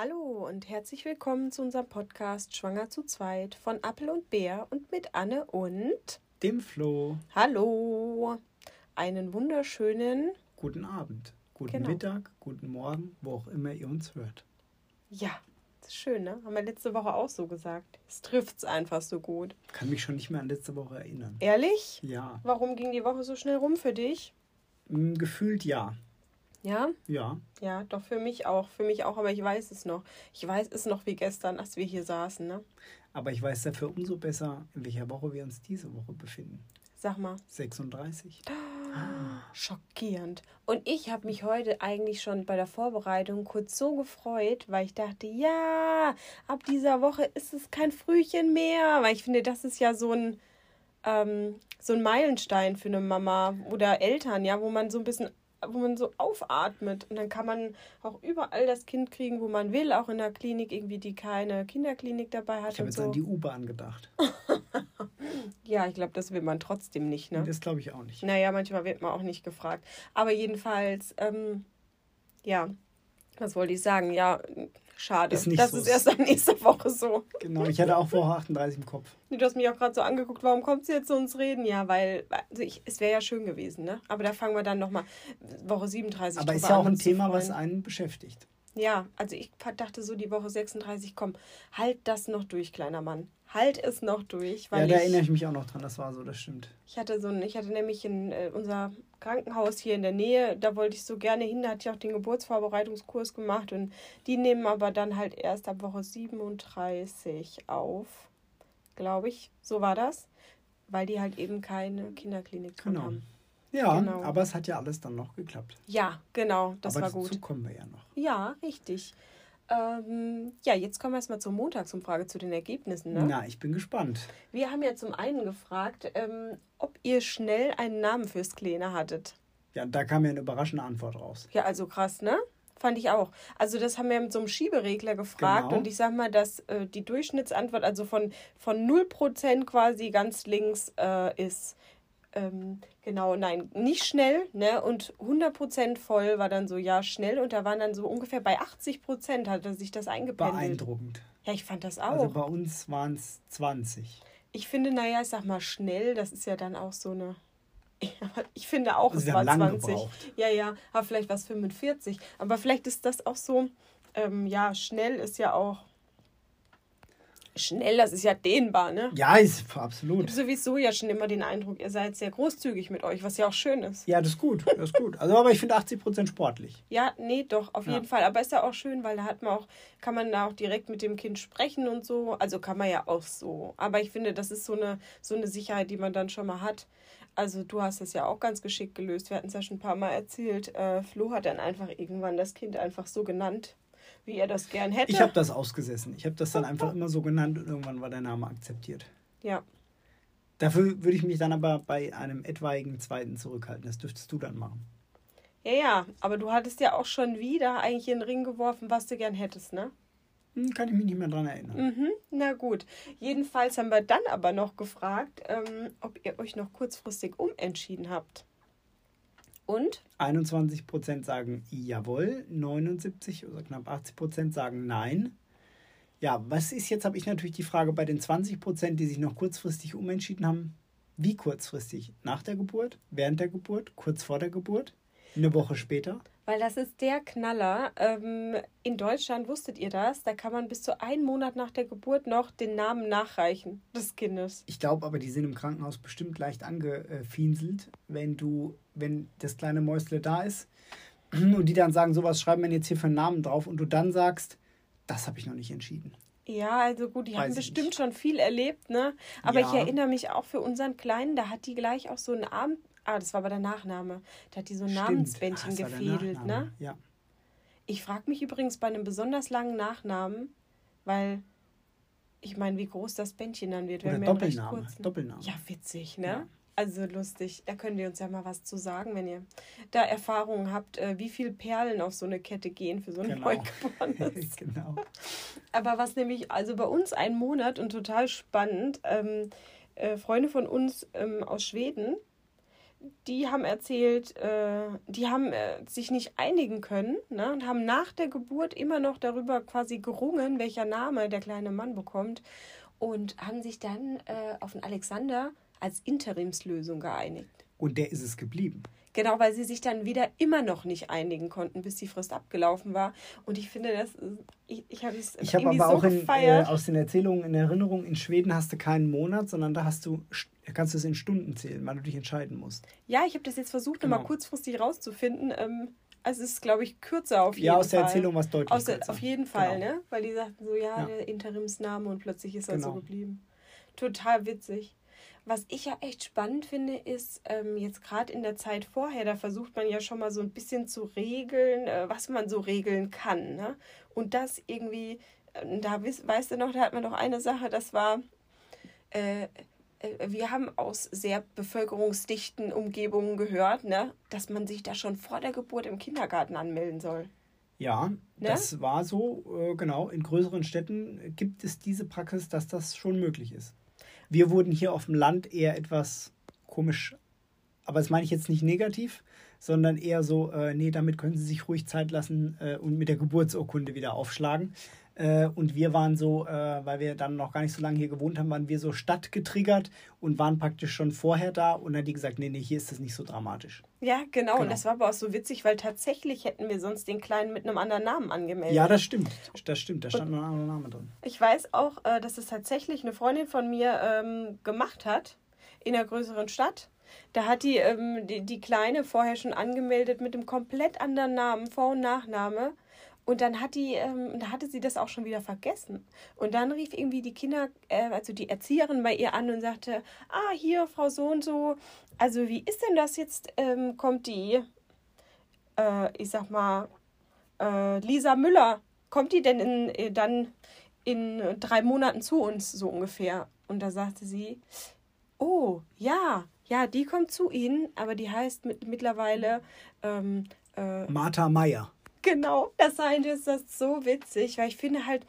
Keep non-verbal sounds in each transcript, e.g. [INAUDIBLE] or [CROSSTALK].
Hallo und herzlich willkommen zu unserem Podcast Schwanger zu zweit von Appel und Bär und mit Anne und dem Flo. Hallo. Einen wunderschönen guten Abend, guten genau. Mittag, guten Morgen, wo auch immer ihr uns hört. Ja, das ist schön, ne? Haben wir letzte Woche auch so gesagt. Es trifft es einfach so gut. Kann mich schon nicht mehr an letzte Woche erinnern. Ehrlich? Ja. Warum ging die Woche so schnell rum für dich? Hm, gefühlt ja. Ja? Ja. Ja, doch für mich auch. Für mich auch, aber ich weiß es noch. Ich weiß es noch wie gestern, als wir hier saßen, ne? Aber ich weiß dafür umso besser, in welcher Woche wir uns diese Woche befinden. Sag mal. 36. Ah, schockierend. Und ich habe mich heute eigentlich schon bei der Vorbereitung kurz so gefreut, weil ich dachte, ja, ab dieser Woche ist es kein Frühchen mehr. Weil ich finde, das ist ja so ein, ähm, so ein Meilenstein für eine Mama oder Eltern, ja, wo man so ein bisschen wo man so aufatmet. Und dann kann man auch überall das Kind kriegen, wo man will, auch in der Klinik, irgendwie, die keine Kinderklinik dabei hat. Ich habe jetzt so. an die U-Bahn gedacht. [LAUGHS] ja, ich glaube, das will man trotzdem nicht, ne? Das glaube ich auch nicht. Naja, manchmal wird man auch nicht gefragt. Aber jedenfalls, ähm, ja, was wollte ich sagen? Ja, Schade. Ist das so. ist erst ab nächster Woche so. Genau, ich hatte auch Woche 38 im Kopf. Du hast mich auch gerade so angeguckt, warum kommt sie jetzt zu uns reden? Ja, weil also ich, es wäre ja schön gewesen, ne? Aber da fangen wir dann nochmal Woche 37 Aber ist ja auch ein Thema, was einen beschäftigt. Ja, also ich dachte so, die Woche 36, komm, halt das noch durch, kleiner Mann halt es noch durch. ja, da erinnere ich mich auch noch dran, das war so, das stimmt. Ich hatte so ein, ich hatte nämlich in äh, unser Krankenhaus hier in der Nähe, da wollte ich so gerne hin, da hatte ich auch den Geburtsvorbereitungskurs gemacht und die nehmen aber dann halt erst ab Woche 37 auf, glaube ich. So war das, weil die halt eben keine Kinderklinik genau. haben. Ja, genau. aber es hat ja alles dann noch geklappt. Ja, genau, das aber war gut. Dazu kommen wir ja noch. Ja, richtig. Ähm, ja, jetzt kommen wir erstmal zur Montagsumfrage, zu den Ergebnissen. Ne? Na, ich bin gespannt. Wir haben ja zum einen gefragt, ähm, ob ihr schnell einen Namen fürs Kleine hattet. Ja, da kam ja eine überraschende Antwort raus. Ja, also krass, ne? Fand ich auch. Also das haben wir mit so einem Schieberegler gefragt genau. und ich sag mal, dass äh, die Durchschnittsantwort also von, von 0% quasi ganz links äh, ist ähm, genau, nein, nicht schnell, ne? Und 100% voll war dann so, ja, schnell. Und da waren dann so ungefähr bei 80% hatte sich das eingependelt. Beeindruckend. Ja, ich fand das auch. Also bei uns waren es 20. Ich finde, naja, ich sag mal schnell, das ist ja dann auch so eine. [LAUGHS] Ich finde auch, also es war 20. Ja, ja, aber vielleicht war es 45. Aber vielleicht ist das auch so, ähm, ja, schnell ist ja auch schnell, das ist ja dehnbar, ne? Ja, ist absolut. Ich habe sowieso ja schon immer den Eindruck, ihr seid sehr großzügig mit euch, was ja auch schön ist. Ja, das ist gut, das ist gut. Also, aber ich finde 80 Prozent sportlich. Ja, nee, doch, auf ja. jeden Fall. Aber ist ja auch schön, weil da hat man auch, kann man da auch direkt mit dem Kind sprechen und so. Also kann man ja auch so. Aber ich finde, das ist so eine, so eine Sicherheit, die man dann schon mal hat. Also du hast es ja auch ganz geschickt gelöst. Wir hatten es ja schon ein paar Mal erzählt. Äh, Flo hat dann einfach irgendwann das Kind einfach so genannt wie er das gern hätte. Ich habe das ausgesessen. Ich habe das dann einfach immer so genannt und irgendwann war der Name akzeptiert. Ja. Dafür würde ich mich dann aber bei einem etwaigen zweiten zurückhalten. Das dürftest du dann machen. Ja, ja, aber du hattest ja auch schon wieder eigentlich in den Ring geworfen, was du gern hättest, ne? Hm, kann ich mich nicht mehr dran erinnern. Mhm, na gut. Jedenfalls haben wir dann aber noch gefragt, ähm, ob ihr euch noch kurzfristig umentschieden habt. Und? 21 Prozent sagen jawohl, 79 oder knapp 80 Prozent sagen nein. Ja, was ist jetzt, habe ich natürlich die Frage bei den 20 Prozent, die sich noch kurzfristig umentschieden haben. Wie kurzfristig? Nach der Geburt? Während der Geburt? Kurz vor der Geburt? Eine Woche später? Weil das ist der Knaller. Ähm, in Deutschland wusstet ihr das? Da kann man bis zu einem Monat nach der Geburt noch den Namen nachreichen des Kindes. Ich glaube aber, die sind im Krankenhaus bestimmt leicht angefieselt, wenn du, wenn das kleine Mäusle da ist [CLEARS THROAT] und die dann sagen, sowas schreiben wir jetzt hier für einen Namen drauf und du dann sagst, das habe ich noch nicht entschieden. Ja, also gut, die Weiß haben bestimmt nicht. schon viel erlebt, ne? Aber ja. ich erinnere mich auch für unseren Kleinen, da hat die gleich auch so einen Abend, Ah, das war aber der Nachname. Da hat die so ein Namensbändchen ah, gefädelt, ne? Ja. Ich frage mich übrigens bei einem besonders langen Nachnamen, weil ich meine, wie groß das Bändchen dann wird. Oder Doppelname. Doppelname. Ja, witzig, ne? Ja. Also lustig. Da könnt ihr uns ja mal was zu sagen, wenn ihr da Erfahrungen habt, äh, wie viele Perlen auf so eine Kette gehen für so ein genau. Neugeborenes. [LAUGHS] genau. Aber was nämlich, also bei uns ein Monat und total spannend, ähm, äh, Freunde von uns ähm, aus Schweden, die haben erzählt, äh, die haben äh, sich nicht einigen können ne, und haben nach der Geburt immer noch darüber quasi gerungen, welcher Name der kleine Mann bekommt und haben sich dann äh, auf den Alexander als Interimslösung geeinigt. Und der ist es geblieben. Genau, weil sie sich dann wieder immer noch nicht einigen konnten, bis die Frist abgelaufen war. Und ich finde, das, ich, ich habe es Ich habe aber so auch in, äh, aus den Erzählungen in Erinnerung, in Schweden hast du keinen Monat, sondern da hast du, kannst du es in Stunden zählen, weil du dich entscheiden musst. ja, ich habe das jetzt versucht, Genau. nochmal kurzfristig rauszufinden. Ähm, also es ist, glaube ich, kürzer auf jeden Ja, Fall. aus der Erzählung war es deutlich Aus der, kürzer. auf jeden Fall, Genau. ne? Weil die sagten so, ja, Ja. der Interimsname und plötzlich ist er so Genau. geblieben. Total witzig. Was ich ja echt spannend finde, ist ähm, jetzt gerade in der Zeit vorher, da versucht man ja schon mal so ein bisschen zu regeln, äh, was man so regeln kann. Ne? Und das irgendwie, äh, da weißt, du noch, da hat man doch eine Sache, das war, äh, äh, wir haben aus sehr bevölkerungsdichten Umgebungen gehört, ne, dass man sich da schon vor der Geburt im Kindergarten anmelden soll. Ja, Ne? das war so, äh, genau. In größeren Städten gibt es diese Praxis, dass das schon möglich ist. Wir wurden hier auf dem Land eher etwas komisch, aber das meine ich jetzt nicht negativ, sondern eher so, äh, nee, damit können Sie sich ruhig Zeit lassen äh, und mit der Geburtsurkunde wieder aufschlagen. Äh, und wir waren so, äh, weil wir dann noch gar nicht so lange hier gewohnt haben, waren wir so stadtgetriggert und waren praktisch schon vorher da und dann hat die gesagt, nee, nee, hier ist das nicht so dramatisch. Ja, genau. Und Genau. das war aber auch so witzig, weil tatsächlich hätten wir sonst den Kleinen mit einem anderen Namen angemeldet. Ja, das stimmt. Das stimmt. Da stand noch ein anderer Name drin. Ich weiß auch, äh, dass es tatsächlich eine Freundin von mir ähm, gemacht hat in einer größeren Stadt. Da hat die, ähm, die die Kleine vorher schon angemeldet mit einem komplett anderen Namen, Vor- und Nachname. Und dann hat die, ähm, hatte sie das auch schon wieder vergessen. Und dann rief irgendwie die Kinder, äh, also die Erzieherin bei ihr an und sagte, ah, hier, Frau so und so, also wie ist denn das jetzt? Ähm, kommt die, äh, ich sag mal, äh, Lisa Müller, kommt die denn in, äh, dann in drei Monaten zu uns, so ungefähr? Und da sagte sie, oh, ja, ja, die kommt zu Ihnen, aber die heißt mit, mittlerweile, ähm, äh, Martha Meyer. Genau, das heißt, ist das so witzig, weil ich finde halt,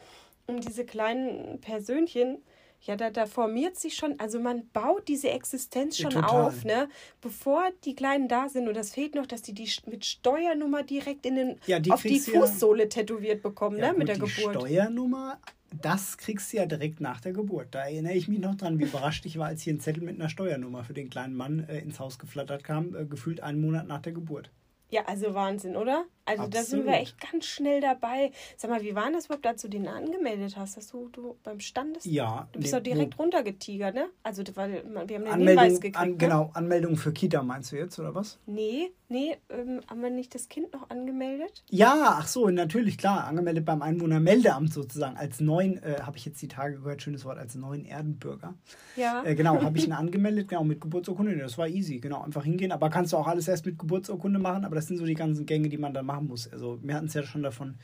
um diese kleinen Persönchen, ja, da, da formiert sich schon, also man baut diese Existenz schon total. auf, ne? Bevor die Kleinen da sind. Und das fehlt noch, dass die die mit Steuernummer direkt in den, Ja, die auf die du ja- Fußsohle tätowiert bekommen, Ja, ne? mit der die Geburt. Steuernummer, das kriegst du ja direkt nach der Geburt. Da erinnere ich mich noch dran, wie überrascht ich war, als hier ein Zettel mit einer Steuernummer für den kleinen Mann äh, ins Haus geflattert kam, äh, gefühlt einen Monat nach der Geburt. Ja, also Wahnsinn, oder? Also da sind wir Absolut. echt ganz schnell dabei. Sag mal, wie war denn das überhaupt, als du den angemeldet hast? Dass du, du beim Standes... Ja, Du bist doch direkt runtergetigert, ne? Also, weil wir haben den Anmeldung, Hinweis gekriegt. an, ne? genau, Anmeldung für Kita meinst du jetzt, oder was? Nee, nee, ähm, haben wir nicht das Kind noch angemeldet? Ja, ach so, natürlich, klar, angemeldet beim Einwohnermeldeamt sozusagen. Als neuen, äh, habe ich jetzt die Tage gehört, schönes Wort, als neuen Erdenbürger. Ja. Äh, genau, habe ich ihn angemeldet, genau, mit Geburtsurkunde. Das war easy, genau, einfach hingehen. Aber kannst du auch alles erst mit Geburtsurkunde machen, aber das sind so die ganzen Gänge, die man dann machen muss. Also wir hatten es ja schon davon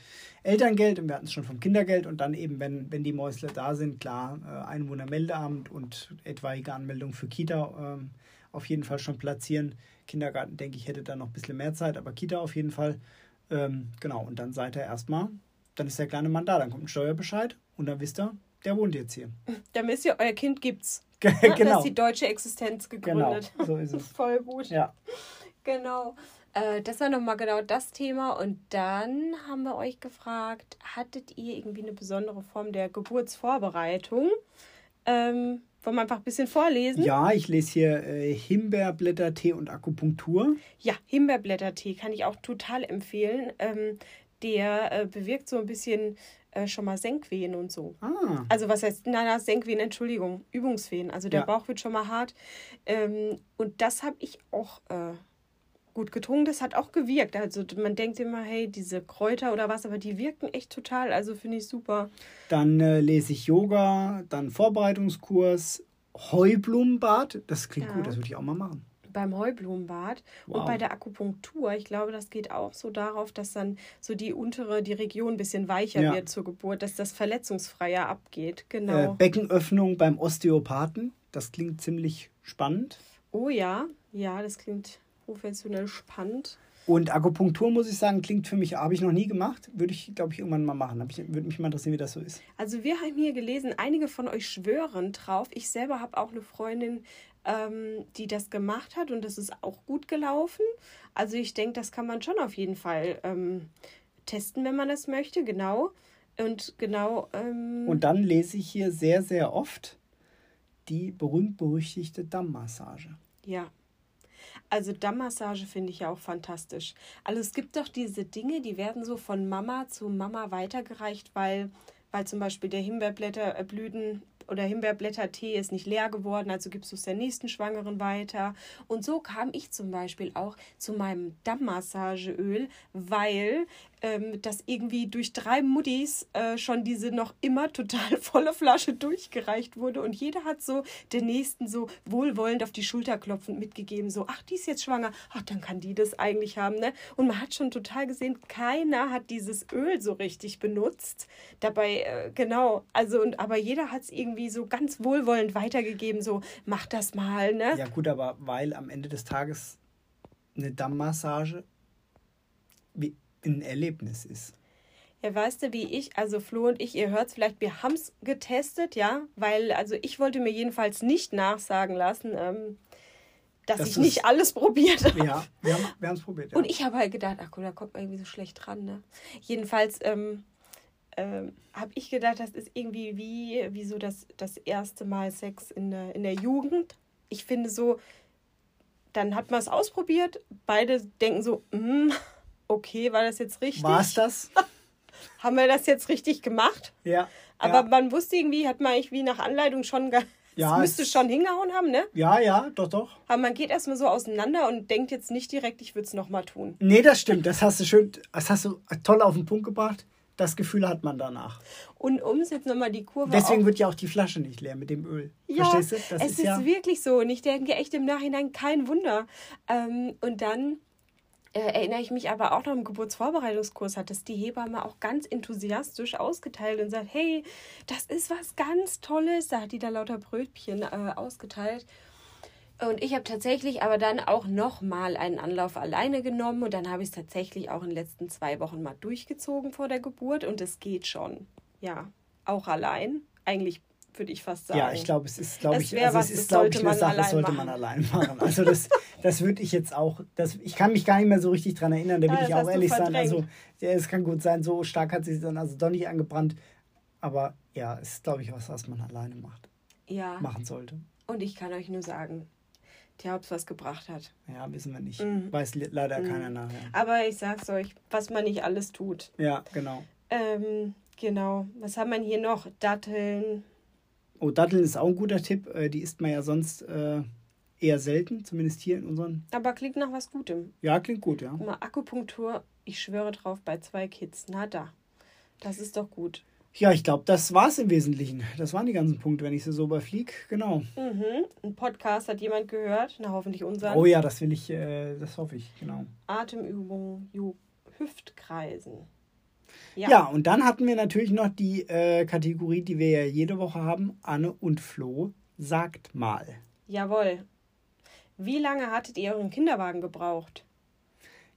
Elterngeld und wir hatten es schon vom Kindergeld und dann eben, wenn, wenn die Mäusle da sind, klar, äh, Einwohnermeldeamt und etwaige Anmeldung für Kita ähm, auf jeden Fall schon platzieren. Kindergarten, denke ich, hätte da noch ein bisschen mehr Zeit, aber Kita auf jeden Fall. Ähm, genau, und dann seid ihr erstmal, dann ist der kleine Mann da, dann kommt ein Steuerbescheid und dann wisst ihr, der wohnt jetzt hier. [LAUGHS] Dann wisst ihr, euer Kind gibt's. [LAUGHS] [LAUGHS] Genau. ist die deutsche Existenz Genau, gegründet. so ist es. Voll gut. Ja. Genau. Äh, das war nochmal genau das Thema. Und dann haben wir euch gefragt, hattet ihr irgendwie eine besondere Form der Geburtsvorbereitung? Ähm, wollen wir einfach ein bisschen vorlesen? Ja, ich lese hier äh, Himbeerblättertee und Akupunktur. Ja, Himbeerblättertee kann ich auch total empfehlen. Ähm, der äh, bewirkt so ein bisschen äh, schon mal Senkwehen und so. Ah, Also was heißt, nein, nein, Senkwehen, Entschuldigung, Übungswehen. Also der Ja. Bauch wird schon mal hart. Ähm, und das habe ich auch äh, gut getrunken. Das hat auch gewirkt. Also man denkt immer, hey, diese Kräuter oder was, aber die wirken echt total. Also finde ich super. dann äh, lese ich Yoga, dann Vorbereitungskurs, Heublumenbad. Das klingt Ja. gut, das würde ich auch mal machen. Beim Heublumenbad und Wow. bei der Akupunktur, ich glaube, das geht auch so darauf, dass dann so die untere, die Region ein bisschen weicher Ja. wird zur Geburt, dass das verletzungsfreier abgeht. Äh, Genau. Beckenöffnung beim Osteopathen. Das klingt ziemlich spannend. oh ja, ja, das klingt professionell spannend. Und Akupunktur, muss ich sagen, klingt für mich, habe ich noch nie gemacht. Würde ich, glaube ich, irgendwann mal machen. Ich, würde mich mal interessieren, wie das so ist. Also wir haben hier gelesen, einige von euch schwören drauf. Ich selber habe auch eine Freundin, ähm, die das gemacht hat und das ist auch gut gelaufen. Also ich denke, das kann man schon auf jeden Fall ähm, testen, wenn man das möchte, genau. Und genau. Ähm, und dann lese ich hier sehr, sehr oft die berühmt-berüchtigte Dammmassage. Ja. Also Dammmassage finde ich ja auch fantastisch. Also es gibt doch diese Dinge, die werden so von Mama zu Mama weitergereicht, weil, weil zum Beispiel der Himbeerblätterblüten oder Himbeerblättertee ist nicht leer geworden, also gibst du es der nächsten Schwangeren weiter. Und so kam ich zum Beispiel auch zu meinem Dammmassageöl, weil ähm, dass irgendwie durch drei Muttis äh, schon diese noch immer total [LAUGHS] volle Flasche durchgereicht wurde und jeder hat so den nächsten so wohlwollend auf die Schulter klopfend mitgegeben, so, ach, die ist jetzt schwanger, ach, dann kann die das eigentlich haben, ne? Und man hat schon total gesehen, keiner hat dieses Öl so richtig benutzt. Dabei, äh, genau, also, und aber jeder hat es irgendwie so ganz wohlwollend weitergegeben, so, mach das mal, ne? Ja, gut, aber weil am Ende des Tages eine Dammmassage wie ein Erlebnis ist. Ja, weißt du, wie ich, also Flo und ich, ihr hört es vielleicht, wir haben es getestet, ja, weil, also ich wollte mir jedenfalls nicht nachsagen lassen, ähm, dass das ich nicht alles probiert habe. Ja, wir haben es probiert. Ja. Und ich habe halt gedacht, ach guck, da kommt man irgendwie so schlecht dran, ne? Jedenfalls ähm, ähm, habe ich gedacht, das ist irgendwie wie, wie so das, das erste Mal Sex in der, in der Jugend. Ich finde so, dann hat man es ausprobiert, beide denken so, mm, okay, war das jetzt richtig? War es das? [LAUGHS] Haben wir das jetzt richtig gemacht? Ja. Aber ja. man wusste irgendwie, hat man irgendwie nach Anleitung schon [LAUGHS] ja, müsste es schon hingehauen haben, ne? Ja, ja, doch, doch. Aber man geht erstmal so auseinander und denkt jetzt nicht direkt, ich würde es nochmal tun. Nee, das stimmt. Das hast du schön, das hast du toll auf den Punkt gebracht. Das Gefühl hat man danach. Und um es jetzt nochmal die Kurve. Deswegen wird ja auch die Flasche nicht leer mit dem Öl. Ja, Verstehst du? Das es ist, ist ja wirklich so. Und ich denke echt im Nachhinein kein Wunder. Ähm, und dann erinnere ich mich aber auch noch im Geburtsvorbereitungskurs hat das die Hebamme auch ganz enthusiastisch ausgeteilt und sagt, hey, das ist was ganz Tolles. Da hat die da lauter Brötchen äh, ausgeteilt. Und ich habe tatsächlich aber dann auch nochmal einen Anlauf alleine genommen und dann habe ich es tatsächlich auch in den letzten zwei Wochen mal durchgezogen vor der Geburt und es geht schon. Ja, auch allein. Eigentlich würde ich fast sagen. Ja, ich glaube, es ist, glaube ich, also was, es ist, glaube ich, eine Sache, das sollte man allein machen. Also das, das würde ich jetzt auch, das, ich kann mich gar nicht mehr so richtig dran erinnern, da will ja, ich auch ehrlich sein. Also ja, es kann gut sein, so stark hat sich dann also doch nicht angebrannt. Aber ja, es ist, glaube ich, was, was man alleine macht. Ja. Machen sollte. Und ich kann euch nur sagen, Tja, ob es was gebracht hat. Ja, wissen wir nicht. Mhm. Weiß leider mhm. keiner nachher. Aber ich sag's euch, was man nicht alles tut. Ja, genau. Ähm, genau. Was haben wir hier noch? Datteln, Oh, Datteln ist auch ein guter Tipp. Äh, die isst man ja sonst äh, eher selten, zumindest hier in unseren. Aber klingt nach was Gutem. Ja, klingt gut, ja. Mal Akupunktur, ich schwöre drauf, bei zwei Kids. Na da. Das ist doch gut. Ja, ich glaube, das war es im Wesentlichen. Das waren die ganzen Punkte, wenn ich sie so überfliege. Genau. Mhm. Ein Podcast hat jemand gehört. Na, hoffentlich unseren. Oh ja, das will ich, äh, das hoffe ich, genau. Atemübungen, Hüftkreisen. Ja. ja, und dann hatten wir natürlich noch die äh, Kategorie, die wir ja jede Woche haben. Anne und Flo, sagt mal. Jawohl. Wie lange hattet ihr euren Kinderwagen gebraucht?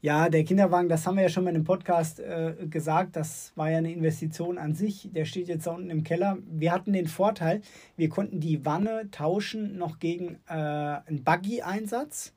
Ja, der Kinderwagen, das haben wir ja schon mal in dem Podcast äh, gesagt, das war ja eine Investition an sich. Der steht jetzt da unten im Keller. Wir hatten den Vorteil, wir konnten die Wanne tauschen noch gegen äh, einen Buggy-Einsatz.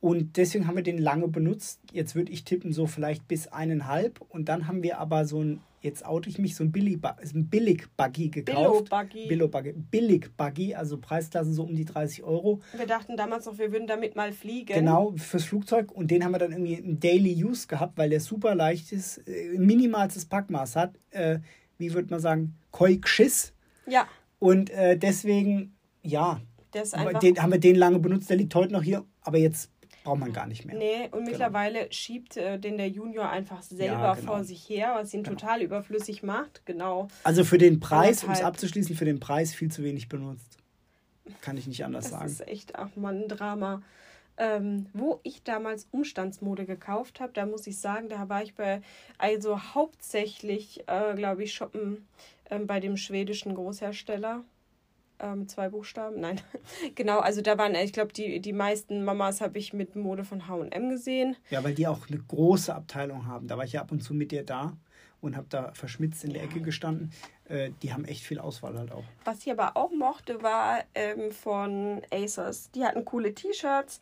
Und deswegen haben wir den lange benutzt. Jetzt würde ich tippen, so vielleicht bis eineinhalb. Und dann haben wir aber so ein, jetzt oute ich mich, so ein Billig-Buggy gekauft. Billo-Buggy. Billo-Buggy. Billig-Buggy, also Preisklassen so um die 30 Euro. Wir dachten damals noch, wir würden damit mal fliegen. Genau, fürs Flugzeug. Und den haben wir dann irgendwie im Daily Use gehabt, weil der super leicht ist, äh, minimalstes Packmaß hat. Äh, wie würde man sagen? Koi-Kschiss. Ja. Und äh, deswegen, ja. Den, haben wir den lange benutzt, der liegt heute noch hier. Aber jetzt braucht man gar nicht mehr. Nee, und genau. mittlerweile schiebt äh, den der Junior einfach selber ja, genau. vor sich her, was ihn genau. total überflüssig macht. Genau. Also für den Preis, um es abzuschließen, für den Preis viel zu wenig benutzt. Kann ich nicht anders das sagen. Das ist echt, ach man, ein Drama. Ähm, wo ich damals Umstandsmode gekauft habe, da muss ich sagen, da war ich bei, also hauptsächlich, äh, glaube ich, shoppen äh, bei dem schwedischen Großhersteller ähm, zwei Buchstaben, nein. [LAUGHS] genau, also da waren, ich glaube, die, die meisten Mamas habe ich mit Mode von HM gesehen. Ja, weil die auch eine große Abteilung haben. Da war ich ja ab und zu mit dir da und habe da verschmitzt in der Ecke gestanden. äh, die haben echt viel Auswahl halt auch. Was ich aber auch mochte, war ähm, von Asos. Die hatten coole T-Shirts.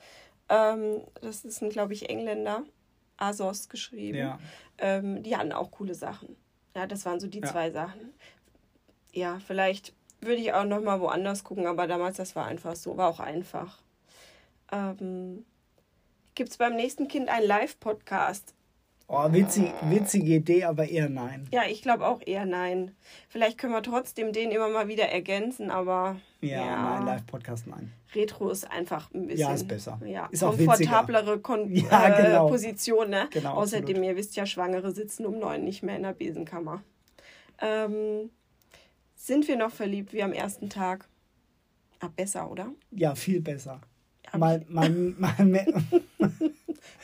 Ähm, das sind, glaube ich, Engländer. Asos geschrieben. Ja. Ähm, die hatten auch coole Sachen. Ja, das waren so die Ja. zwei Sachen. Ja, vielleicht würde ich auch noch mal woanders gucken, aber damals, das war einfach so, war auch einfach. Ähm, Gibt es beim nächsten Kind einen Live-Podcast? Oh, witzig, witzige Idee, aber eher nein. Ja, ich glaube auch eher nein. Vielleicht können wir trotzdem den immer mal wieder ergänzen, aber Ja, Ja. nein, Live-Podcast nein. Retro ist einfach ein bisschen Ja, ist besser. Ja, Ist auch komfortablere Kon [LAUGHS] Ja, äh, genau. Position. Ne? Genau, Außerdem, absolut. ihr wisst ja, Schwangere sitzen um neun nicht mehr in der Besenkammer. Ähm, sind wir noch verliebt wie am ersten Tag? Ah, besser, oder? Ja, viel besser. Mal, mal, mal mehr.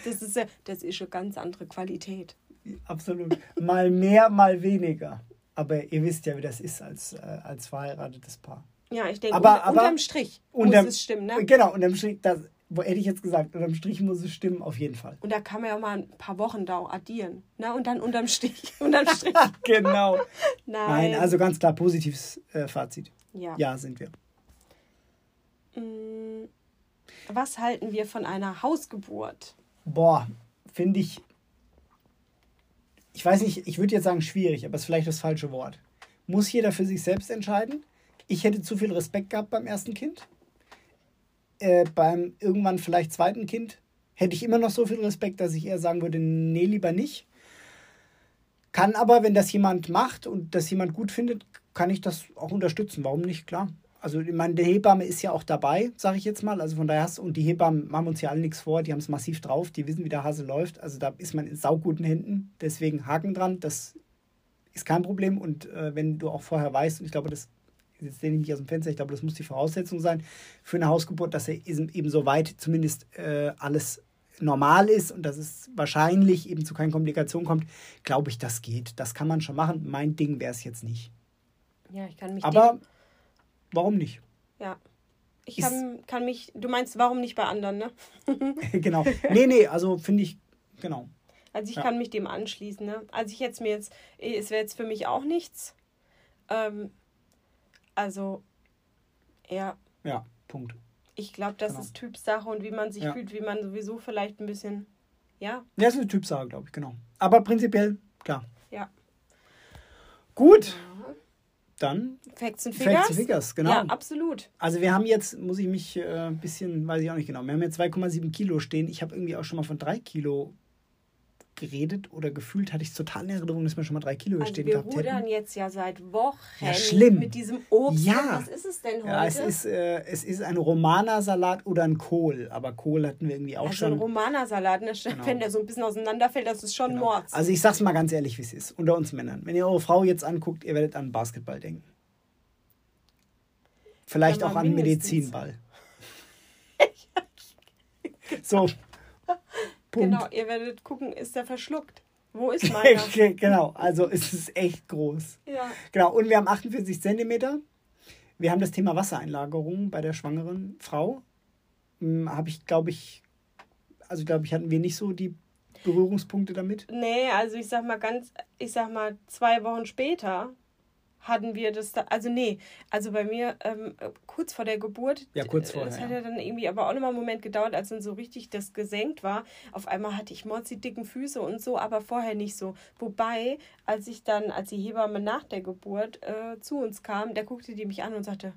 Das ist ja, das ist eine ganz andere Qualität. Absolut. Mal mehr, mal weniger. Aber ihr wisst ja, wie das ist als, äh, als verheiratetes Paar. Ja, ich denke, Aber- unter, aber- unterm Strich Unterm- muss es stimmen, ne? Genau, unterm Strich, das, wo hätte ich jetzt gesagt, unterm Strich muss es stimmen, auf jeden Fall. Und da kann man ja mal ein paar Wochen da addieren. Ne? Und dann unterm Strich. [LAUGHS] unterm Strich. [LAUGHS] genau. Nein. Nein, also ganz klar positives äh, Fazit. ja. Ja, sind wir. Mm, Was halten wir von einer Hausgeburt? Boah, finde ich. Ich weiß nicht, ich würde jetzt sagen schwierig, aber es ist vielleicht das falsche Wort. Muss jeder für sich selbst entscheiden. Ich hätte zu viel Respekt gehabt beim ersten Kind. Äh, beim irgendwann vielleicht zweiten Kind hätte ich immer noch so viel Respekt, dass ich eher sagen würde, nee, lieber nicht. Kann aber, wenn das jemand macht und das jemand gut findet, kann ich das auch unterstützen. Warum nicht? Klar. Also, ich meine, die Hebamme ist ja auch dabei, sage ich jetzt mal. Also von daher hast und die Hebammen machen uns ja alle nichts vor, die haben es massiv drauf, die wissen, wie der Hase läuft. Also da ist man in sauguten Händen. Deswegen Haken dran, das ist kein Problem. Und äh, wenn du auch vorher weißt, und ich glaube, das jetzt lehne ich mich aus dem Fenster, ich glaube, das muss die Voraussetzung sein für eine Hausgeburt, dass er eben eben so weit zumindest äh, alles normal ist und dass es wahrscheinlich eben zu keinen Komplikationen kommt, glaube ich, das geht. Das kann man schon machen. Mein Ding wäre es jetzt nicht. Ja, ich kann mich. Aber warum nicht? ja. Ich kann, kann mich. Du meinst, warum nicht bei anderen, ne? [LAUGHS] [LAUGHS] genau. Nee, nee, also finde ich, genau. Also ich Ja. kann mich dem anschließen, ne? Also ich jetzt mir jetzt. Es wäre jetzt für mich auch nichts. Ähm, also. Ja. Ja, Punkt. Ich glaube, das Genau. ist Typsache und wie man sich Ja. fühlt, wie man sowieso vielleicht ein bisschen. Ja, Ja, ist eine Typsache, glaube ich, genau. Aber prinzipiell, klar. ja. Gut, dann Facts and Figures? Facts and Figures, genau. Ja, absolut. Also wir haben jetzt, muss ich mich äh, ein bisschen, weiß ich auch nicht genau, wir haben jetzt 2,7 Kilo stehen. Ich habe irgendwie auch schon mal von 3 Kilo geredet oder gefühlt hatte ich es total in Erinnerung, dass wir schon mal 3 Kilo Also stehen wir gehabt rudern jetzt ja seit Wochen Ja, schlimm. mit diesem Obst. Ja. Was ist es denn heute? Ja, es ist, äh, es ist ein Romana-Salat oder ein Kohl. Aber Kohl hatten wir irgendwie auch also ein schon. Romanersalat, ne? [LAUGHS] Genau. wenn der so ein bisschen auseinanderfällt, das ist schon Genau. Mords. Also ich sag's mal ganz ehrlich, wie es ist. Unter uns Männern. Wenn ihr eure Frau jetzt anguckt, ihr werdet an Basketball denken. Vielleicht Ja, auch an mindestens. Medizinball. [LAUGHS] so. Punkt. genau, ihr werdet gucken, ist der verschluckt? Wo ist [LAUGHS] meiner? genau, also es ist echt groß. ja. Genau, und wir haben 48 Zentimeter. Wir haben das Thema Wassereinlagerung bei der schwangeren Frau. Hm, Habe ich, glaube ich, also glaube ich, hatten wir nicht so die Berührungspunkte damit. Nee, also ich sag mal ganz, ich sag mal, zwei Wochen später hatten wir das da, also nee, also bei mir ähm, kurz vor der Geburt, Ja, kurz äh, vorher, das hat ja. dann irgendwie aber auch nochmal einen Moment gedauert, als dann so richtig das gesenkt war. Auf einmal hatte ich mordsig dicken Füße und so, aber vorher nicht so. Wobei, als ich dann, als die Hebamme nach der Geburt äh, zu uns kam, da guckte die mich an und sagte,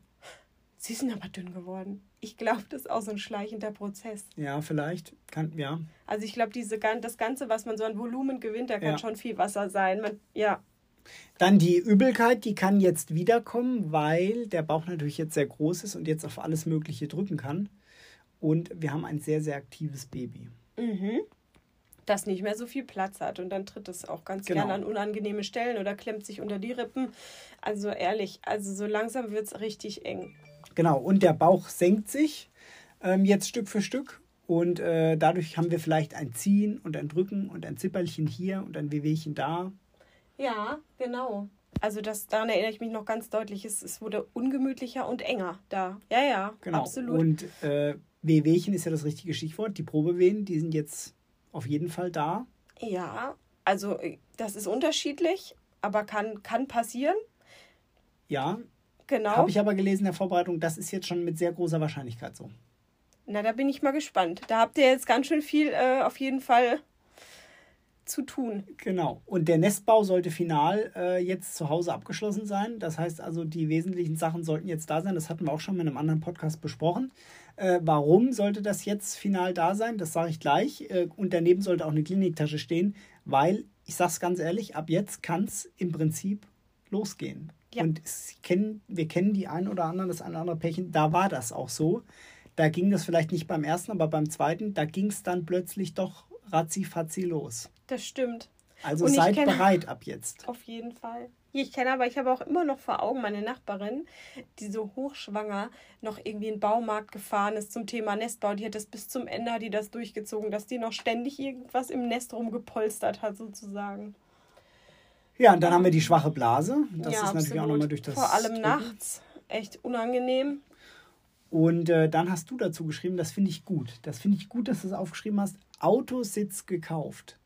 Sie sind aber dünn geworden. Ich glaube, das ist auch so ein schleichender Prozess. Ja, vielleicht. Kann, ja. Also ich glaube, diese das Ganze, was man so an Volumen gewinnt, da kann Ja. schon viel Wasser sein. Man, ja, Dann die Übelkeit, die kann jetzt wiederkommen, weil der Bauch natürlich jetzt sehr groß ist und jetzt auf alles Mögliche drücken kann. Und wir haben ein sehr, sehr aktives Baby. mhm. das nicht mehr so viel Platz hat. Und dann tritt es auch ganz Genau. gerne an unangenehme Stellen oder klemmt sich unter die Rippen. Also ehrlich, also so langsam wird es richtig eng. Genau, und der Bauch senkt sich ähm, jetzt Stück für Stück. Und äh, dadurch haben wir vielleicht ein Ziehen und ein Drücken und ein Zipperlchen hier und ein Wehwehchen da. Ja, genau. Also das, daran erinnere ich mich noch ganz deutlich. Es, es wurde ungemütlicher und enger da. Ja, ja, Genau. absolut. Und äh, Wehwehchen ist ja das richtige Stichwort. Die Probewehen, die sind jetzt auf jeden Fall da. Ja, also äh, das ist unterschiedlich, aber kann, kann passieren. Ja. Genau. Habe ich aber gelesen in der Vorbereitung, das ist jetzt schon mit sehr großer Wahrscheinlichkeit so. Na, da bin ich mal gespannt. Da habt ihr jetzt ganz schön viel äh, auf jeden Fall zu tun. Genau. Und der Nestbau sollte final äh, jetzt zu Hause abgeschlossen sein. Das heißt also, die wesentlichen Sachen sollten jetzt da sein. Das hatten wir auch schon in einem anderen Podcast besprochen. Äh, warum sollte das jetzt final da sein? Das sage ich gleich. Äh, und daneben sollte auch eine Kliniktasche stehen, weil, ich sage es ganz ehrlich, ab jetzt kann es im Prinzip losgehen. Ja. Und kennen, wir kennen die ein oder anderen, das eine oder andere Pärchen, da war das auch so. Da ging das vielleicht nicht beim ersten, aber beim zweiten, da ging es dann plötzlich doch ratzi-fatzi los. Das stimmt. Also Und seid bereit ab jetzt. Auf jeden Fall. Ich kenne aber, ich habe auch immer noch vor Augen meine Nachbarin, die so hochschwanger noch irgendwie in den Baumarkt gefahren ist zum Thema Nestbau. Die hat das bis zum Ende, hat die das durchgezogen, dass die noch ständig irgendwas im Nest rumgepolstert hat, sozusagen. Ja, und dann haben wir die schwache Blase. Das ja, ist natürlich absolut. auch nochmal durch das. Vor allem Drücken. nachts. Echt unangenehm. Und äh, dann hast du dazu geschrieben, das finde ich gut. Das finde ich gut, dass du es aufgeschrieben hast. Autositz gekauft.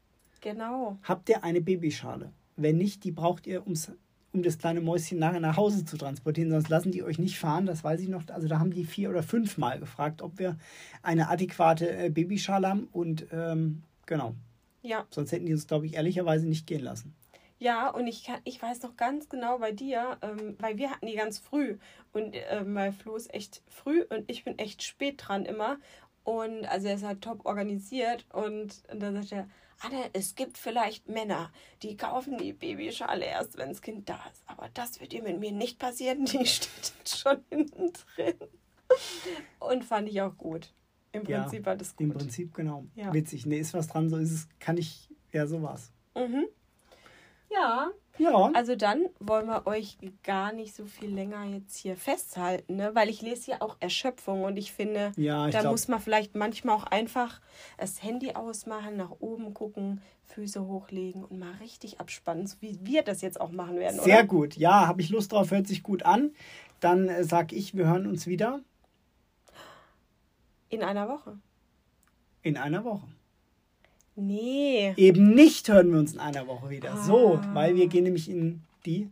Genau. Habt ihr eine Babyschale? Wenn nicht, die braucht ihr, um's, um das kleine Mäuschen nachher nach Hause zu transportieren, sonst lassen die euch nicht fahren. Das weiß ich noch. Also da haben die vier oder fünf Mal gefragt, ob wir eine adäquate äh, Babyschale haben. Und ähm, genau. Ja. Sonst hätten die uns, glaube ich, ehrlicherweise nicht gehen lassen. Ja, und ich, kann, ich weiß noch ganz genau bei dir, ähm, weil wir hatten die ganz früh und äh, weil Flo ist echt früh und ich bin echt spät dran immer. Und also er ist halt top organisiert und, und dann sagt er, Anne, es gibt vielleicht Männer, die kaufen die Babyschale erst, wenn das Kind da ist. Aber das wird dir mit mir nicht passieren, [LAUGHS] die steht schon hinten drin. Und fand ich auch gut. Im Prinzip ja, war das gut. Im Prinzip, genau. Ja. Witzig. Nee, ist was dran, so ist es, kann ich, ja, sowas. Mhm. Ja. Ja. Also dann wollen wir euch gar nicht so viel länger jetzt hier festhalten, ne? weil ich lese ja auch Erschöpfung und ich finde, ja, ich da glaub... muss man vielleicht manchmal auch einfach das Handy ausmachen, nach oben gucken, Füße hochlegen und mal richtig abspannen, so wie wir das jetzt auch machen werden. Sehr oder? gut, ja, habe ich Lust drauf, hört sich gut an. Dann äh, sag ich, wir hören uns wieder. In einer Woche. In einer Woche. Nee. Eben nicht hören wir uns in einer Woche wieder. Ah. So, weil wir gehen nämlich in die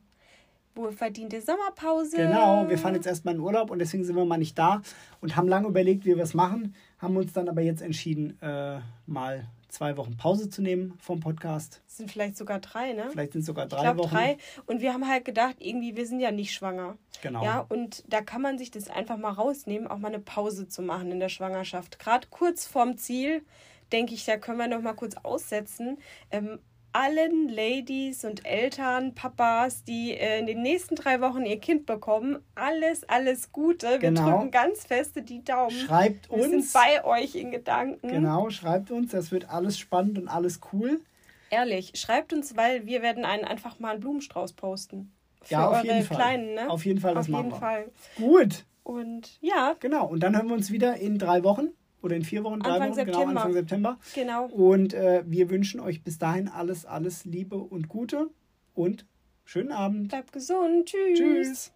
wohlverdiente Sommerpause. Genau, wir fahren jetzt erstmal in Urlaub und deswegen sind wir mal nicht da und haben lange überlegt, wie wir es machen, haben uns dann aber jetzt entschieden, äh, mal zwei Wochen Pause zu nehmen vom Podcast. Das sind vielleicht sogar drei, ne? Vielleicht sind es sogar drei ich glaub, Wochen. drei. Und wir haben halt gedacht, irgendwie, wir sind ja nicht schwanger. Genau. Ja, und da kann man sich das einfach mal rausnehmen, auch mal eine Pause zu machen in der Schwangerschaft. Gerade kurz vorm Ziel denke ich, da können wir noch mal kurz aussetzen. Ähm, allen Ladies und Eltern, Papas, die äh, in den nächsten drei Wochen ihr Kind bekommen, alles, alles Gute. Wir genau. drücken ganz feste die Daumen. Schreibt uns. Wir sind bei euch in Gedanken. Genau, schreibt uns. Das wird alles spannend und alles cool. Ehrlich, schreibt uns, weil wir werden einen einfach mal einen Blumenstrauß posten. Für ja, auf eure jeden Fall. Kleinen, ne? Auf jeden Fall, das auf machen jeden wir. Fall. Gut. Und ja. Genau, und dann hören wir uns wieder in drei Wochen oder in vier Wochen, drei Anfang Wochen, September. genau, Anfang September. Genau. Und äh, wir wünschen euch bis dahin alles, alles Liebe und Gute und schönen Abend. Bleibt gesund. Tschüss. Tschüss.